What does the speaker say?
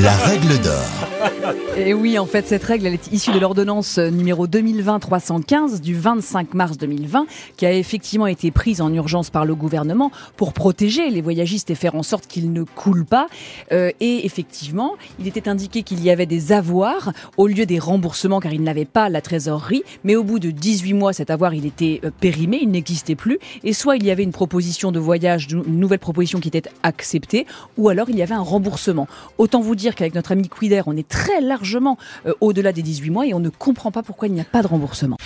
La règle d'or. Et oui, en fait, cette règle, elle est issue de l'ordonnance numéro 2020-315 du 25 mars 2020, qui a effectivement été prise en urgence par le gouvernement pour protéger les voyagistes et faire en sorte qu'ils ne coulent pas. Euh, et effectivement, il était indiqué qu'il y avait des avoirs au lieu des remboursements, car ils n'avaient pas la trésorerie. Mais au bout de 18 mois, cet avoir, il était euh, périmé, il n'existait plus. Et soit il y avait une proposition de voyage, une nouvelle proposition qui était acceptée, ou alors il y avait un remboursement. Autant vous dire qu'avec notre ami Quider, on est très largement euh, au-delà des 18 mois et on ne comprend pas pourquoi il n'y a pas de remboursement.